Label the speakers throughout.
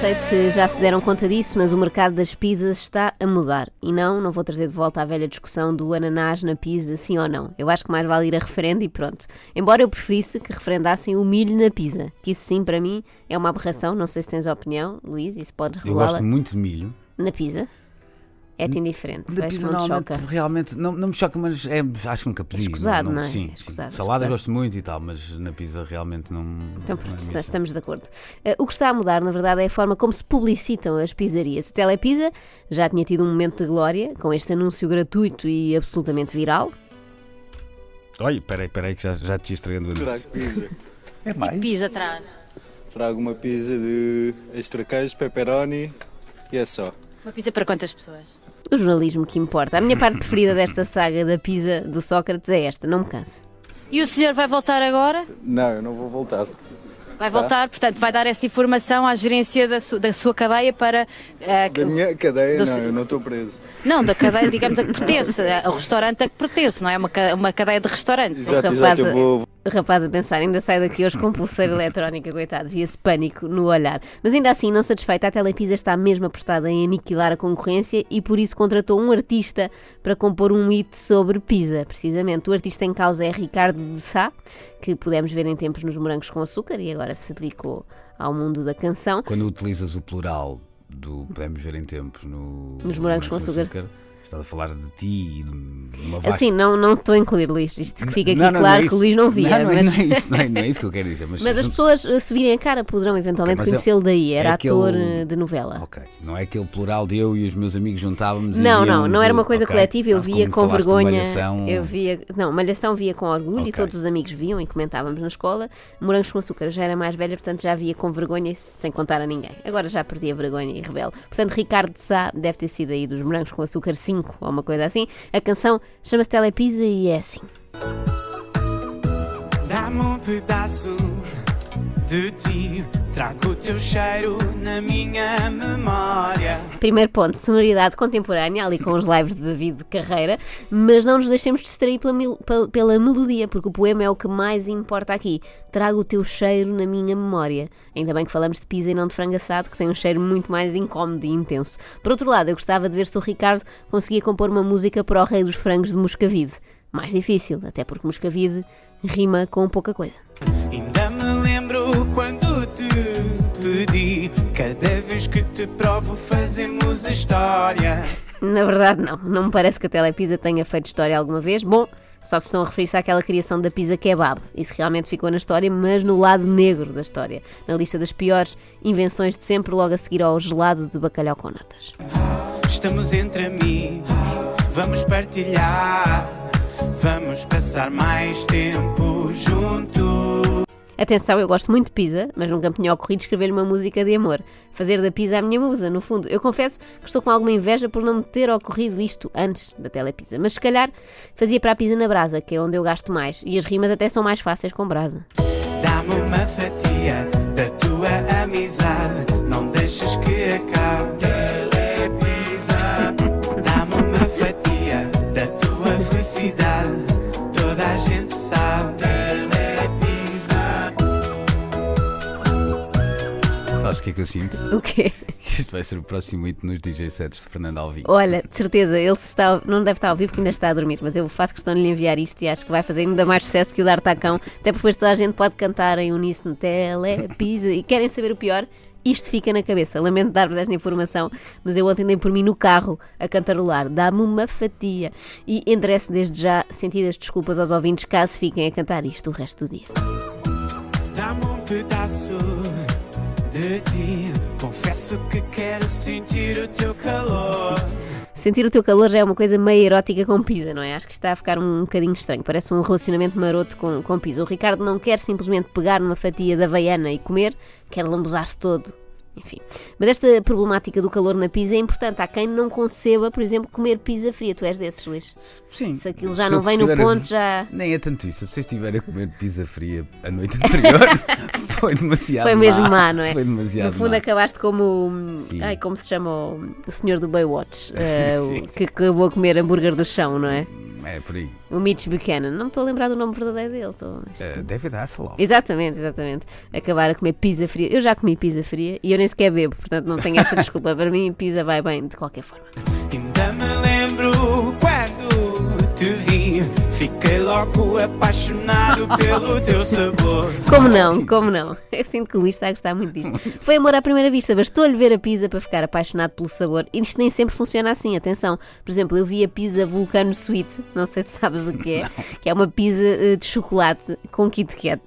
Speaker 1: sei se já se deram conta disso, mas o mercado das pizzas está a mudar. E não, não vou trazer de volta a velha discussão do ananás na pizza, sim ou não. Eu acho que mais vale ir a referendo e pronto. Embora eu preferisse que referendassem o milho na pizza, que isso sim, para mim, é uma aberração. Não sei se tens opinião, Luís, isso pode
Speaker 2: Eu
Speaker 1: regulá-la.
Speaker 2: gosto muito de milho.
Speaker 1: Na pizza? É-te indiferente,
Speaker 2: pizza
Speaker 1: não te
Speaker 2: normalmente,
Speaker 1: choca.
Speaker 2: realmente, não, não me choca, mas é, acho que nunca pedi.
Speaker 1: escusado, não é?
Speaker 2: Sim,
Speaker 1: É
Speaker 2: sim.
Speaker 1: escusado,
Speaker 2: Salada
Speaker 1: escusado.
Speaker 2: gosto muito e tal, mas na pizza realmente não.
Speaker 1: Então
Speaker 2: não
Speaker 1: pronto,
Speaker 2: é
Speaker 1: estamos de acordo. Eh, o que está a mudar, na verdade, é a forma como se publicitam as pizzarias. A Telepizza já tinha tido um momento de glória com este anúncio gratuito e absolutamente viral.
Speaker 2: Olha, peraí, peraí, que já, já te estragando o
Speaker 3: Trago
Speaker 2: anúncio.
Speaker 3: pizza.
Speaker 2: É mais?
Speaker 1: Pizza atrás.
Speaker 3: Trago uma pizza de extra queijo, pepperoni e é só.
Speaker 4: Uma pizza para quantas pessoas?
Speaker 1: O jornalismo que importa. A minha parte preferida desta saga da pizza do Sócrates é esta, não me canso.
Speaker 4: E o senhor vai voltar agora?
Speaker 3: Não, eu não vou voltar.
Speaker 4: Vai voltar, portanto, vai dar essa informação à gerência da, su- da sua cadeia para. que-
Speaker 3: Da minha cadeia, não, eu não estou preso.
Speaker 4: Não, da cadeia, digamos, a que pertence, ao restaurante a que pertence, não é? Uma, ca- uma cadeia de restaurantes.
Speaker 3: Exato,
Speaker 1: rapaz,
Speaker 3: exato, eu vou.
Speaker 1: Rapaz a pensar, ainda sai daqui hoje com pulseira eletrónica, coitado, via-se pânico no olhar. Mas ainda assim, não satisfeita, a Telepizza está mesmo apostada em aniquilar a concorrência e por isso contratou um artista para compor um hit sobre pizza, precisamente. O artista em causa é Ricardo de Sá, que pudemos ver em tempos nos Morangos com Açúcar e agora se dedicou ao mundo da canção.
Speaker 2: Quando utilizas o plural do podemos ver em tempos no,
Speaker 1: Nos morangos com açúcar.
Speaker 2: Estás a falar de ti e de uma vasta.
Speaker 1: Assim, não, não estou a incluir, Luís. Isto que fica aqui
Speaker 2: Não, não,
Speaker 1: claro
Speaker 2: não é
Speaker 1: que o Luís não via.
Speaker 2: Não, é-
Speaker 1: mas...
Speaker 2: não é isso, não é, não é isso que eu quero dizer. Mas,
Speaker 1: Mas as pessoas, eh, se virem a cara, poderão eventualmente
Speaker 2: é-
Speaker 1: conhecê-lo daí. Era
Speaker 2: é aquele-
Speaker 1: ator eh, de novela.
Speaker 2: Ok, não é aquele plural de eu e os meus amigos juntávamos e
Speaker 1: Não, não, não era uma coisa
Speaker 2: ok.
Speaker 1: coletiva, eu via com vergonha.
Speaker 2: Malhação,
Speaker 1: Eu via, não, Malhação via com orgulho e
Speaker 2: Ok.
Speaker 1: todos os amigos viam e comentávamos na escola. Morangos com açúcar já era mais velha, portanto já via com vergonha e sem contar a ninguém. Agora já perdi a vergonha e revelo. Portanto, Ricardo de Sá deve ter sido aí dos Morangos com açúcar 5 ou uma coisa assim. A canção chama-se Telepizza e é assim.
Speaker 5: Dá-me um pedaço de ti, trago o teu cheiro na minha memória.
Speaker 1: Primeiro ponto, sonoridade contemporânea, ali com os lives de David Carreira, mas não nos deixemos distrair pela, pela melodia, porque o poema é o que mais importa aqui. Trago o teu cheiro na minha memória. Ainda bem que falamos de pizza e não de frango assado, que tem um cheiro muito mais incómodo e intenso. Por outro lado, eu gostava de ver se o Ricardo conseguia compor uma música para o rei dos frangos de Moscavide. Mais difícil, até porque Moscavide rima com pouca coisa.
Speaker 5: Ainda me lembro quando te provo fazemos história.
Speaker 1: Na verdade, não. Não me parece que a Telepizza tenha feito história alguma vez. Bom, só se estão a referir-se àquela criação da pizza kebab. Isso realmente ficou na história, mas no lado negro da história. Na lista das piores invenções de sempre, logo a seguir ao gelado de bacalhau com natas.
Speaker 5: Estamos entre amigos, vamos partilhar, vamos passar mais tempo juntos.
Speaker 1: Atenção, eu gosto muito de pizza, mas nunca me tinha ocorrido escrever uma música de amor. Fazer da pizza a minha musa, no fundo. Eu confesso que estou com alguma inveja por não me ter ocorrido isto antes da telepizza. Mas se calhar fazia para a pizza na brasa, que é onde eu gasto mais. E as rimas até são mais fáceis com brasa.
Speaker 5: Dá-me uma fatia da tua amizade, não deixes que acabe. Telepisa. Dá-me uma fatia da tua felicidade, toda a gente sabe.
Speaker 2: Que é que eu sinto?
Speaker 1: O quê?
Speaker 2: Isto vai ser o próximo hito nos DJ sets de Fernando Alvim.
Speaker 1: Olha, de certeza, ele está, não deve estar a ouvir porque ainda está a dormir, mas eu faço questão de lhe enviar isto e acho que vai fazer ainda mais sucesso que o Dar Tacão, até porque depois toda a gente pode cantar em uníssono telepisa e querem saber o pior? Isto fica na cabeça. Lamento dar-vos esta informação, mas eu ontem dei por mim no carro a cantarolar. Dá-me uma fatia. E endereço desde já sentidas desculpas aos ouvintes caso fiquem a cantar isto o resto do dia.
Speaker 5: Dá-me um pedaço de ti. Confesso que quero sentir o teu calor.
Speaker 1: Sentir o teu calor já é uma coisa meio erótica com pizza, não é? Acho que está a ficar um bocadinho estranho. Parece um relacionamento maroto com, com pizza. O Ricardo não quer simplesmente pegar numa fatia da Havaiana e comer, quer lambuzar-se todo. Enfim. Mas esta problemática do calor na pizza é importante. Há quem não conceba, por exemplo, comer pizza fria. Tu és desses, Luís?
Speaker 2: Sim.
Speaker 1: Se aquilo já
Speaker 2: Se
Speaker 1: não
Speaker 2: eu
Speaker 1: vem no
Speaker 2: estiver a-
Speaker 1: ponto, já.
Speaker 2: Nem é tanto isso. Se você estiver a comer pizza fria a noite anterior, foi demasiado
Speaker 1: Foi mesmo má, não é?
Speaker 2: Foi demasiado
Speaker 1: No fundo,
Speaker 2: má.
Speaker 1: acabaste como. o-
Speaker 2: Sim.
Speaker 1: Ai, como se chama o, o senhor do Baywatch,
Speaker 2: Sim.
Speaker 1: que acabou a comer hambúrguer do chão, não é?
Speaker 2: É por aí.
Speaker 1: O Mitch Buchanan. Não me estou a lembrar do nome verdadeiro dele. Estou...
Speaker 2: Uh, David Hasselhoff.
Speaker 1: Exatamente, exatamente. Acabar a comer pizza fria. Eu já comi pizza fria e eu nem sequer bebo, portanto não tenho essa desculpa. Para mim, pizza vai bem de qualquer forma.
Speaker 5: Fiquei logo apaixonado pelo teu sabor.
Speaker 1: Como não? Como não? Eu sinto que o Luís está a gostar muito disto. Foi amor à primeira vista, bastou-lhe ver a pizza para ficar apaixonado pelo sabor. E isto nem sempre funciona assim, atenção. Por exemplo, eu vi a pizza Vulcano Sweet, não sei se sabes o que é, que é uma pizza eh, de chocolate com Kit Kat.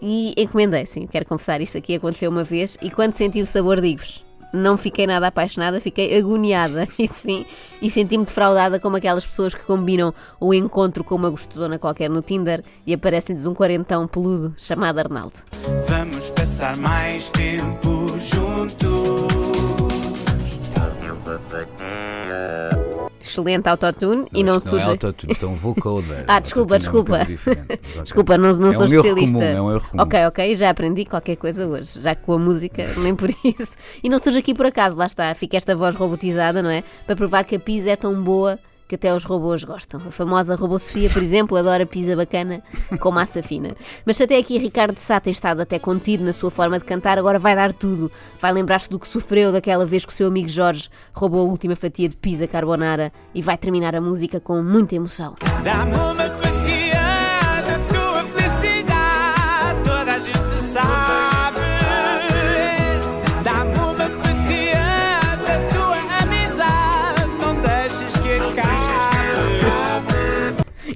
Speaker 1: E encomendei, sim, quero confessar isto aqui, aconteceu uma vez. E quando senti o sabor, digo-vos, não fiquei nada apaixonada, fiquei agoniada, e sim, e senti-me defraudada como aquelas pessoas que combinam o encontro com uma gostosona qualquer no Tinder e aparecem-lhes um quarentão peludo chamado Arnaldo.
Speaker 5: Vamos passar mais tempo juntos.
Speaker 1: Excelente autotune e não surge.
Speaker 2: é autotune, isto é um vocoder.
Speaker 1: Ah, desculpa,
Speaker 2: é
Speaker 1: desculpa.
Speaker 2: ok.
Speaker 1: Desculpa, não, não
Speaker 2: É
Speaker 1: sou
Speaker 2: um
Speaker 1: especialista.
Speaker 2: comum, é um erro comum.
Speaker 1: Ok, ok, já aprendi qualquer coisa hoje, já com a música, nem por isso. E não surge aqui por acaso, lá está, fica esta voz robotizada, não é? Para provar que a pizza é tão boa que até os robôs gostam. A famosa robô Sofia, por exemplo, adora pizza bacana com massa fina. Mas até aqui Ricardo Sá tem estado até contido na sua forma de cantar, agora vai dar tudo. Vai lembrar-se do que sofreu daquela vez que o seu amigo Jorge roubou a última fatia de pizza carbonara e vai terminar a música com muita emoção.
Speaker 5: Dá-me uma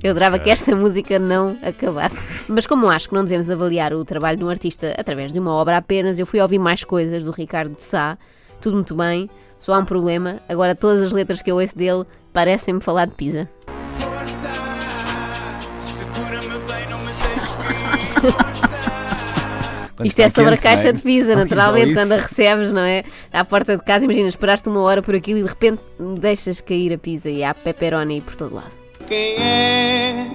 Speaker 1: Eu adorava que esta música não acabasse. Mas como acho que não devemos avaliar o trabalho de um artista através de uma obra apenas, eu fui ouvir mais coisas do Ricardo de Sá. Tudo muito bem, só há um problema. Agora todas as letras que eu ouço dele parecem-me falar de pizza.
Speaker 5: Força, segura-me bem, não me deixes cair.
Speaker 2: Quando
Speaker 1: Isto é sobre a
Speaker 2: quente,
Speaker 1: caixa
Speaker 2: não é?
Speaker 1: de pizza,
Speaker 2: Não,
Speaker 1: naturalmente, quando a recebes, não é? À porta de casa, imagina, esperaste uma hora por aquilo e de repente deixas cair a pizza e há pepperoni por todo lado.
Speaker 5: Quem és?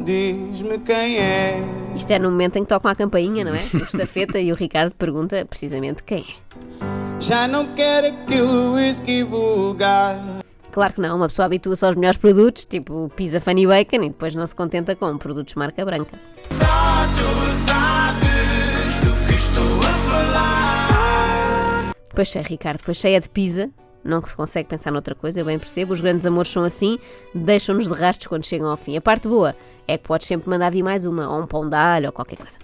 Speaker 5: Diz-me quem é.
Speaker 1: Isto é no momento em que tocam a campainha, não é? O estafeta e o Ricardo pergunta precisamente quem é.
Speaker 5: Já não quero aquele whisky vulgar.
Speaker 1: Claro que não, uma pessoa habitua-se aos melhores produtos, tipo pizza funny bacon, e depois não se contenta com produtos marca branca.
Speaker 5: Só tu sabes do que estou a falar.
Speaker 1: Pois é, Ricardo, pois cheia de pizza, não que se consegue pensar noutra coisa, eu bem percebo, os grandes amores são assim, deixam-nos de rastros quando chegam ao fim. A parte boa é que podes sempre mandar vir mais uma, ou um pão de alho, ou qualquer coisa.